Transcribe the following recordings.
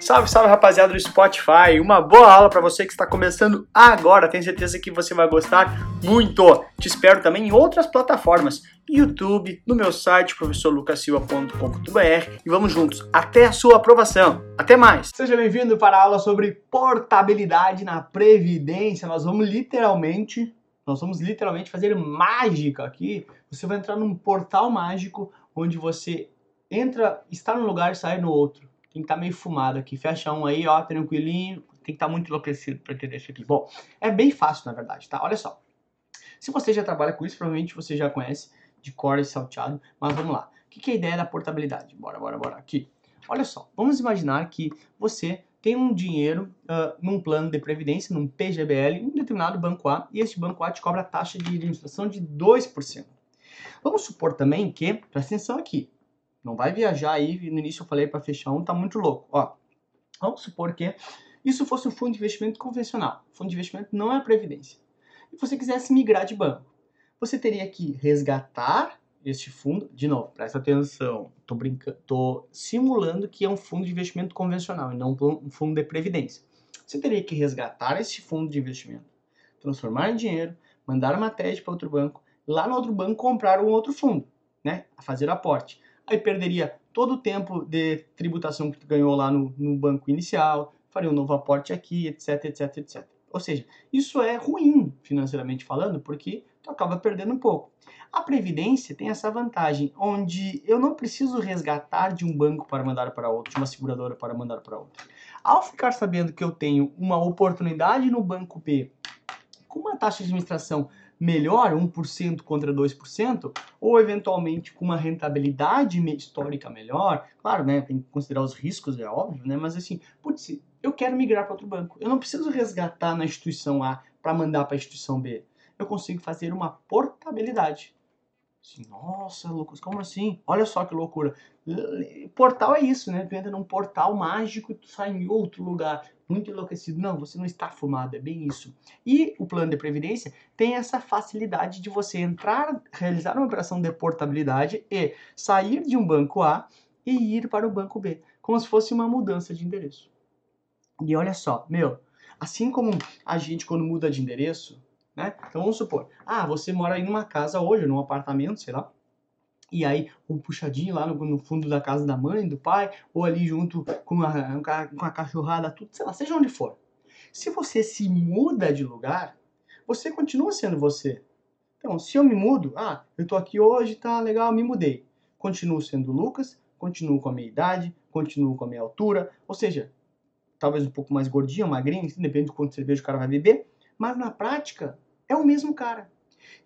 Salve, salve rapaziada do Spotify. Uma boa aula para você que está começando agora. Tenho certeza que você vai gostar muito. Te espero também em outras plataformas, YouTube, no meu site professorlucasilva.com.br e vamos juntos até a sua aprovação. Até mais. Seja bem-vindo para a aula sobre portabilidade na previdência. Nós vamos literalmente nós vamos literalmente fazer mágica aqui. Você vai entrar num portal mágico onde você entra, está num lugar e sai no outro. Tem que estar tá meio fumado aqui. Fecha um aí, ó, tranquilinho. Tem que estar tá muito enlouquecido para entender isso aqui. Bom, é bem fácil, na verdade, tá? Olha só. Se você já trabalha com isso, provavelmente você já conhece de cor e salteado. Mas vamos lá. O que é a ideia da portabilidade? Bora, bora, bora. Aqui. Olha só. Vamos imaginar que você tem um dinheiro uh, num plano de previdência, num PGBL, em um determinado banco A, e esse banco A te cobra taxa de administração de 2%. Vamos supor também que, presta atenção aqui, não vai viajar aí, no início eu falei para fechar um, tá muito louco. Ó, vamos supor que isso fosse um fundo de investimento convencional. Fundo de investimento não é previdência. E você quisesse migrar de banco, você teria que resgatar este fundo, de novo, presta atenção, tô brincando, tô simulando que é um fundo de investimento convencional e não um fundo de previdência. Você teria que resgatar esse fundo de investimento, transformar em dinheiro, mandar uma TED para outro banco, lá no outro banco comprar um outro fundo, né, fazer aporte. Aí perderia todo o tempo de tributação que tu ganhou lá no, no banco inicial, faria um novo aporte aqui, etc, etc, etc. Ou seja, isso é ruim financeiramente falando, porque tu acaba perdendo um pouco. A previdência tem essa vantagem, onde eu não preciso resgatar de um banco para mandar para outro, de uma seguradora para mandar para outro. Ao ficar sabendo que eu tenho uma oportunidade no banco B com uma taxa de administração melhor, 1% contra 2%, ou eventualmente com uma rentabilidade histórica melhor, claro, né, tem que considerar os riscos, é óbvio, né, mas assim, putz, eu quero migrar para outro banco. Eu não preciso resgatar na instituição A para mandar para a instituição B. Eu consigo fazer uma portabilidade. Assim, nossa, Lucas, como assim? Olha só que loucura. Portal é isso, né? Tu entra num portal mágico e tu sai em outro lugar, muito enlouquecido. Não, você não está fumado, é bem isso. E o plano de previdência tem essa facilidade de você entrar, realizar uma operação de portabilidade e sair de um banco A e ir para o banco B, como se fosse uma mudança de endereço. E olha só, meu, assim como a gente quando muda de endereço, né? Então vamos supor, ah, você mora em uma casa hoje, num apartamento, sei lá, e aí um puxadinho lá no, no, fundo da casa da mãe, do pai, ou ali junto com a, com a cachorrada, tudo, sei lá, seja onde for. Se você se muda de lugar, você continua sendo você. Então, se eu me mudo, ah, eu tô aqui hoje, tá legal, me mudei. Continuo sendo Lucas, continuo com a minha idade, continuo com a minha altura, ou seja, talvez um pouco mais gordinho, magrinho, depende do quanto cerveja o cara vai beber, mas na prática é o mesmo cara.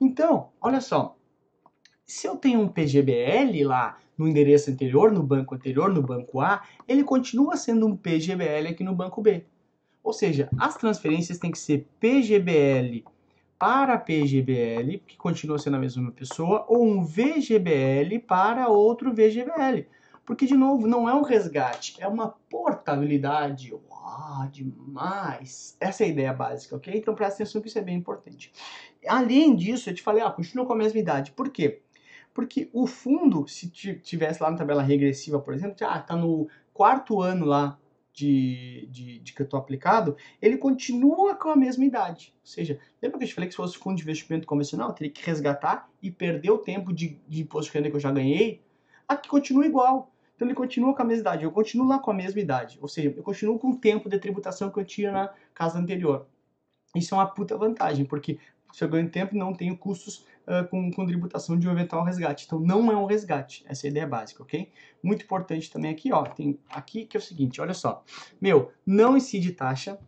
Então, olha só, se eu tenho um PGBL lá no endereço anterior, no banco anterior, no banco A, ele continua sendo um PGBL aqui no banco B. Ou seja, as transferências têm que ser PGBL para PGBL, que continua sendo a mesma pessoa, ou um VGBL para outro VGBL. Porque, de novo, não é um resgate, é uma portabilidade. Ah, demais! Essa é a ideia básica, ok? Então presta atenção que isso é bem importante. Além disso, eu te falei, ah, continua com a mesma idade. Por quê? Porque o fundo, se tivesse lá na tabela regressiva, por exemplo, ah, tá no quarto ano lá de, de, de que eu estou aplicado, ele continua com a mesma idade. Ou seja, lembra que eu te falei que se fosse fundo de investimento convencional, eu teria que resgatar e perder o tempo de, de imposto de renda que eu já ganhei? Aqui continua igual. Então ele continua com a mesma idade, eu continuo lá com a mesma idade. Ou seja, eu continuo com o tempo de tributação que eu tinha na casa anterior. Isso é uma puta vantagem, porque se eu ganho tempo, não tenho custos uh, com, com tributação de um eventual resgate. Então não é um resgate, essa é a ideia básica, ok? Muito importante também aqui, ó, tem aqui que é o seguinte, olha só. Meu, não incide taxa,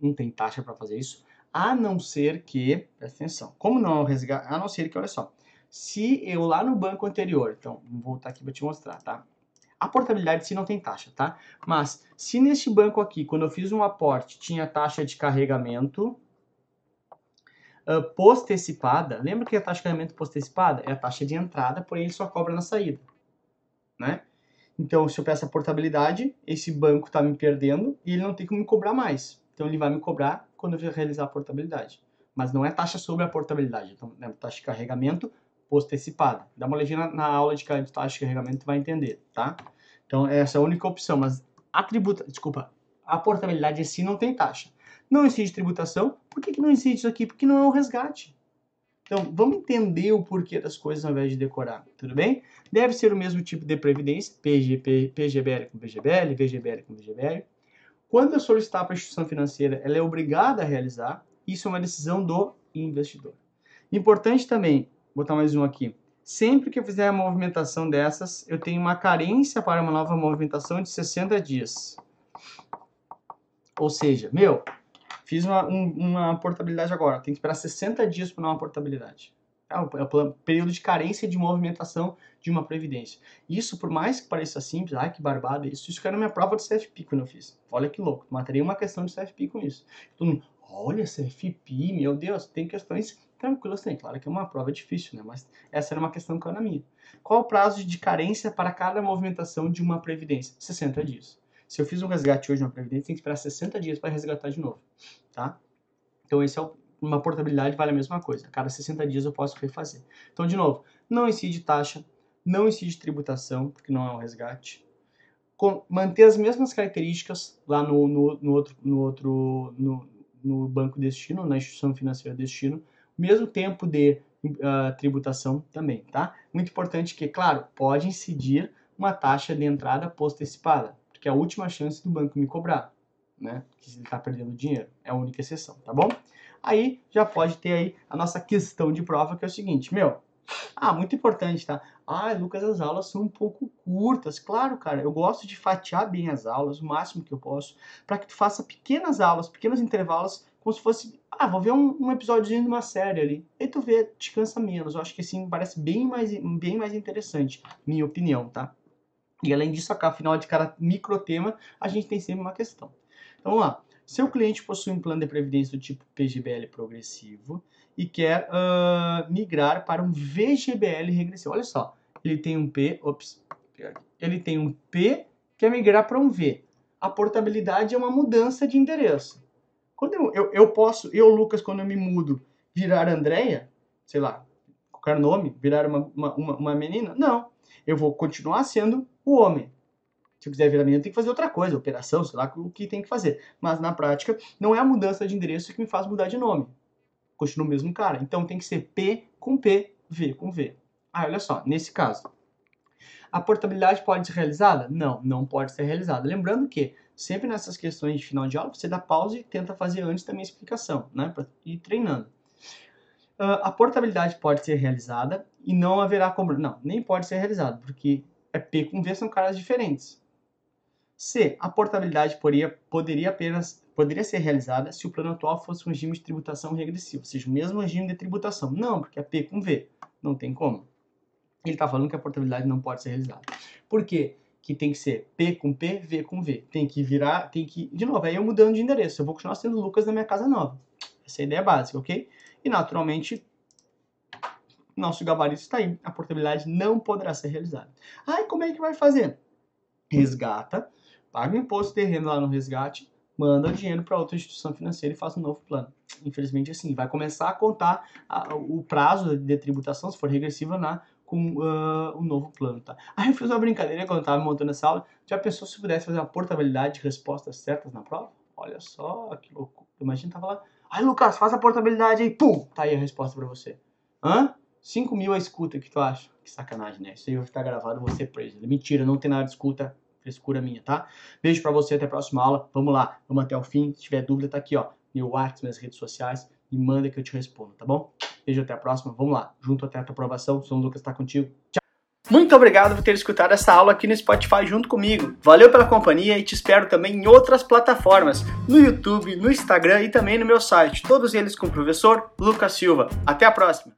não tem taxa para fazer isso, a não ser que, presta atenção, como não é um resgate, a não ser que, olha só, se eu lá no banco anterior, então, vou voltar aqui para te mostrar, tá? A portabilidade sim não tem taxa, tá? Mas se neste banco aqui, quando eu fiz um aporte, tinha taxa de carregamento uh, postecipada, lembra que a taxa de carregamento postecipada é a taxa de entrada, porém ele só cobra na saída, né? Então, se eu peço a portabilidade, esse banco está me perdendo e ele não tem como me cobrar mais. Então, ele vai me cobrar quando eu realizar a portabilidade. Mas não é taxa sobre a portabilidade. Então, é taxa de carregamento postecipada. Dá uma olhadinha na, na aula de taxa de carregamento vai entender, tá? Então, essa é a única opção, mas a tributa, desculpa, a portabilidade em si não tem taxa. Não incide tributação. Por que, que não incide isso aqui? Porque não é um resgate. Então, vamos entender o porquê das coisas ao invés de decorar, tudo bem? Deve ser o mesmo tipo de previdência, PGP, PGBL com PGBL, VGBL com VGBL. Quando eu solicitar para a instituição financeira, ela é obrigada a realizar. Isso é uma decisão do investidor. Importante também, botar mais um aqui. Sempre que eu fizer uma movimentação dessas, eu tenho uma carência para uma nova movimentação de 60 dias. Ou seja, meu, fiz uma, um, uma portabilidade agora, tem que esperar 60 dias para uma portabilidade. É o, é período de carência de movimentação de uma previdência. Isso, por mais que pareça simples, ai que barbada isso, isso que era minha prova de CFP quando eu fiz. Olha que louco, matei uma questão de CFP com isso. Todo mundo, olha CFP, meu Deus, tem questões tranquilas também. Claro que é uma prova difícil, né? Mas essa era uma questão que era minha. Qual o prazo de carência para cada movimentação de uma previdência? 60 dias. Se eu fiz um resgate hoje na Previdência, tem que esperar 60 dias para resgatar de novo, tá? Então, esse é o, uma portabilidade vale a mesma coisa. A cada 60 dias eu posso refazer. Então, de novo, não incide taxa, não incide tributação, porque não é um resgate. Com, manter as mesmas características lá no, no, no outro, no, outro no, no banco destino, na instituição financeira destino, mesmo tempo de uh, tributação também, tá? Muito importante que, claro, pode incidir uma taxa de entrada post-antecipada porque é a última chance do banco me cobrar, né? Que ele está perdendo dinheiro. É a única exceção, tá bom? Aí já pode ter aí a nossa questão de prova, que é o seguinte, meu. Ah, muito importante, tá? Ah, Lucas, as aulas são um pouco curtas. Claro, cara, eu gosto de fatiar bem as aulas, o máximo que eu posso, para que tu faça pequenas aulas, pequenos intervalos, como se fosse, ah, vou ver um, um episódio de uma série ali. Aí tu vê, descansa menos. Eu acho que assim parece bem mais, bem mais interessante, minha opinião, tá? E além disso, afinal de cada microtema, a gente tem sempre uma questão. Então vamos lá. Seu cliente possui um plano de previdência do tipo PGBL progressivo e quer uh, migrar para um VGBL regressivo. Olha só, ele tem um P, ops, ele tem um P, quer migrar para um V. A portabilidade é uma mudança de endereço. Quando eu, eu, eu posso, eu, Lucas, quando eu me mudo, virar Andréia, sei lá, qualquer nome, virar uma, uma, uma, uma menina? Não. Eu vou continuar sendo o homem. Se eu quiser virar menino, tem que fazer outra coisa, operação, sei lá o que tem que fazer. Mas na prática, não é a mudança de endereço que me faz mudar de nome. Continua o mesmo cara. Então tem que ser P com P, V com V. Ah, olha só, nesse caso. A portabilidade pode ser realizada? Não, não pode ser realizada. Lembrando que sempre nessas questões de final de aula, você dá pausa e tenta fazer antes também a explicação, né? Para ir treinando. Uh, a portabilidade pode ser realizada e não haverá como. Não, nem pode ser realizada, porque é P com V são caras diferentes. C. A portabilidade poderia, poderia apenas poderia ser realizada se o plano atual fosse um regime de tributação regressivo, ou seja, o mesmo regime de tributação. Não, porque é P com V. Não tem como. Ele está falando que a portabilidade não pode ser realizada. Por quê? Que tem que ser P com P, V com V. Tem que virar, tem que. De novo, aí eu mudando de endereço. Eu vou continuar sendo Lucas na minha casa nova. Essa é a ideia básica, ok? E naturalmente nosso gabarito está aí. A portabilidade não poderá ser realizada. Ai, como é que vai fazer? Resgata, paga o imposto renda lá no resgate, manda o dinheiro para outra instituição financeira e faz um novo plano. Infelizmente, assim, vai começar a contar a, o prazo de tributação, se for regressiva, na, com uh, o novo plano, tá? Aí eu fiz uma brincadeira quando eu estava montando essa aula. Já pensou se pudesse fazer uma portabilidade de respostas certas na prova? Olha só, que louco. Imagina, tava lá. Ai, Lucas, faz a portabilidade aí. Pum! Tá aí a resposta para você. Hã? 5 mil a escuta, o que tu acha? Que sacanagem, né? Isso aí vai ficar gravado, ser preso. Mentira, não tem nada de escuta, frescura minha, tá? Beijo pra você, até a próxima aula. Vamos lá, vamos até o fim. Se tiver dúvida, tá aqui, ó. Meu WhatsApp, minhas redes sociais. Me manda que eu te respondo, tá bom? Beijo, até a próxima. Vamos lá, junto até a tua aprovação. Sou o Lucas, tá contigo. Tchau. Muito obrigado por ter escutado essa aula aqui no Spotify junto comigo. Valeu pela companhia e te espero também em outras plataformas, no YouTube, no Instagram e também no meu site, todos eles com o professor Lucas Silva. Até a próxima!